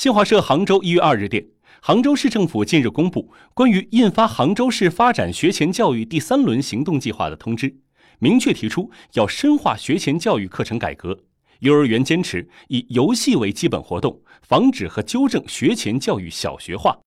新华社杭州一月二日电杭州市政府近日公布关于印发杭州市发展学前教育第三轮行动计划的通知明确提出要深化学前教育课程改革幼儿园坚持以游戏为基本活动防止和纠正学前教育小学化。